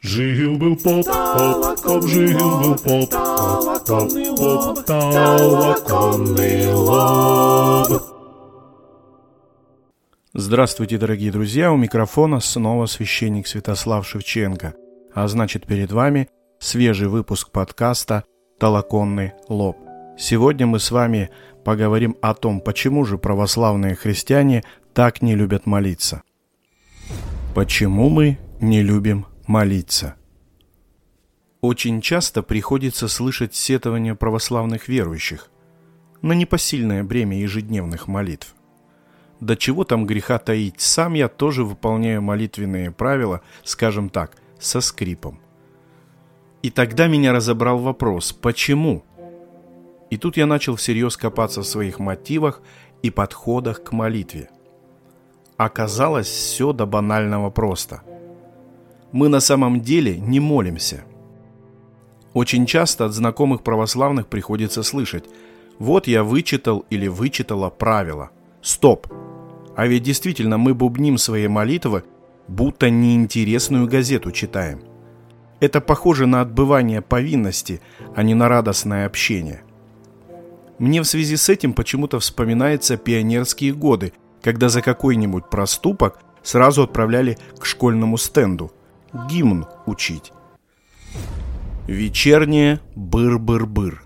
Жил-был поп, поп, жил-был поп, поп, поп, толоконный лоб. Здравствуйте, дорогие друзья! У микрофона снова священник Святослав Шевченко. А значит, перед вами свежий выпуск подкаста «Толоконный лоб». Сегодня мы с вами поговорим о том, почему же православные христиане так не любят молиться. Почему мы не любим молиться. Очень часто приходится слышать сетования православных верующих на непосильное бремя ежедневных молитв. До чего там греха таить, сам я тоже выполняю молитвенные правила, скажем так, со скрипом. И тогда меня разобрал вопрос, почему? И тут я начал всерьез копаться в своих мотивах и подходах к молитве. Оказалось все до банального просто – мы на самом деле не молимся. Очень часто от знакомых православных приходится слышать «Вот я вычитал или вычитала правила». Стоп! А ведь действительно мы бубним свои молитвы, будто неинтересную газету читаем. Это похоже на отбывание повинности, а не на радостное общение. Мне в связи с этим почему-то вспоминаются пионерские годы, когда за какой-нибудь проступок сразу отправляли к школьному стенду – гимн учить. Вечернее быр-быр-быр.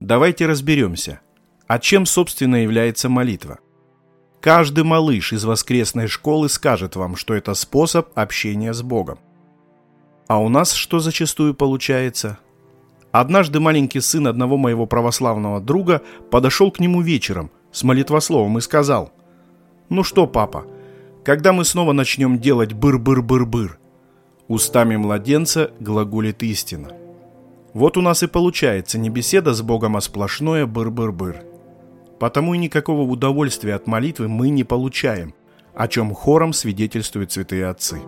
Давайте разберемся, а чем, собственно, является молитва? Каждый малыш из воскресной школы скажет вам, что это способ общения с Богом. А у нас что зачастую получается? Однажды маленький сын одного моего православного друга подошел к нему вечером с молитвословом и сказал, «Ну что, папа, когда мы снова начнем делать быр-быр-быр-быр? Устами младенца глаголит истина. Вот у нас и получается не беседа с Богом, а сплошное быр-быр-быр. Потому и никакого удовольствия от молитвы мы не получаем, о чем хором свидетельствуют святые отцы.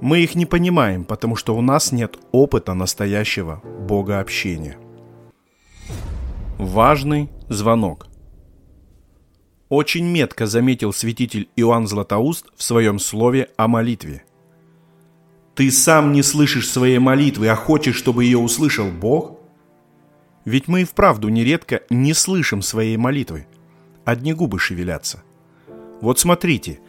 Мы их не понимаем, потому что у нас нет опыта настоящего богообщения. Важный звонок – очень метко заметил святитель Иоанн Златоуст в своем слове о молитве. «Ты сам не слышишь своей молитвы, а хочешь, чтобы ее услышал Бог?» Ведь мы и вправду нередко не слышим своей молитвы. Одни губы шевелятся. Вот смотрите,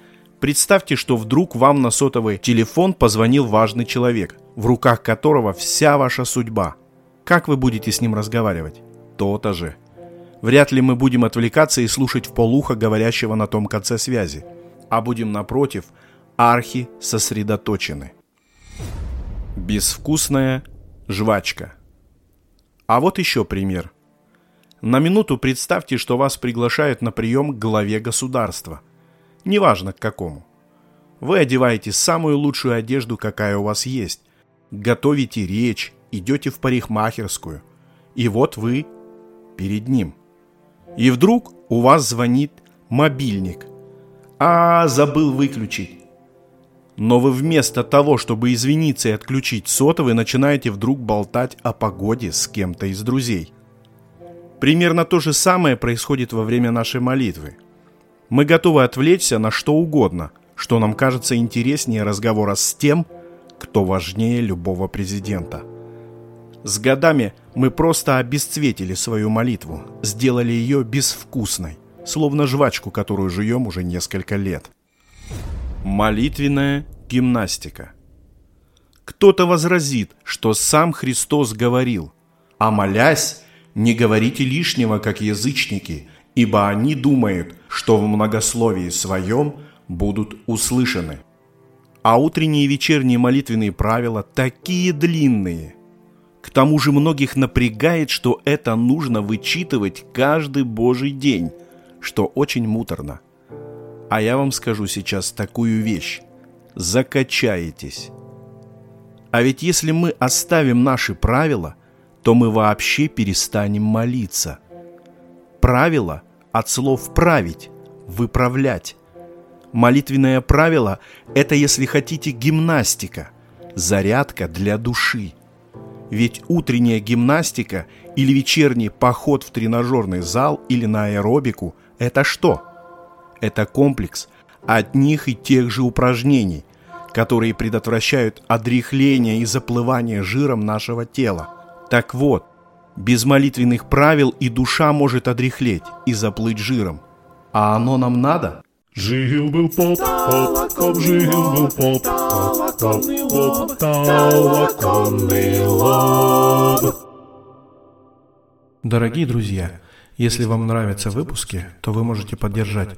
представьте, что вдруг вам на сотовый телефон позвонил важный человек, в руках которого вся ваша судьба. Как вы будете с ним разговаривать? То-то же – Вряд ли мы будем отвлекаться и слушать в полухо говорящего на том конце связи, а будем, напротив, архи сосредоточены. Безвкусная жвачка. А вот еще пример. На минуту представьте, что вас приглашают на прием к главе государства. Неважно к какому. Вы одеваете самую лучшую одежду, какая у вас есть. Готовите речь, идете в парикмахерскую. И вот вы перед ним – и вдруг у вас звонит мобильник. А, забыл выключить. Но вы вместо того, чтобы извиниться и отключить сотовый, начинаете вдруг болтать о погоде с кем-то из друзей. Примерно то же самое происходит во время нашей молитвы. Мы готовы отвлечься на что угодно, что нам кажется интереснее разговора с тем, кто важнее любого президента – с годами мы просто обесцветили свою молитву, сделали ее безвкусной, словно жвачку, которую жуем уже несколько лет. Молитвенная гимнастика. Кто-то возразит, что сам Христос говорил, «А молясь, не говорите лишнего, как язычники, ибо они думают, что в многословии своем будут услышаны». А утренние и вечерние молитвенные правила такие длинные, к тому же многих напрягает, что это нужно вычитывать каждый божий день, что очень муторно. А я вам скажу сейчас такую вещь. Закачаетесь. А ведь если мы оставим наши правила, то мы вообще перестанем молиться. Правило от слов «править», «выправлять». Молитвенное правило – это, если хотите, гимнастика, зарядка для души – ведь утренняя гимнастика или вечерний поход в тренажерный зал или на аэробику – это что? Это комплекс одних и тех же упражнений, которые предотвращают одряхление и заплывание жиром нашего тела. Так вот, без молитвенных правил и душа может одряхлеть и заплыть жиром. А оно нам надо? Жил-был поп, поп, жил-был поп, поп, поп, толоконный лоб. Дорогие друзья, если вам нравятся выпуски, то вы можете поддержать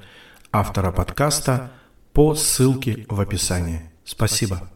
автора подкаста по ссылке в описании. Спасибо.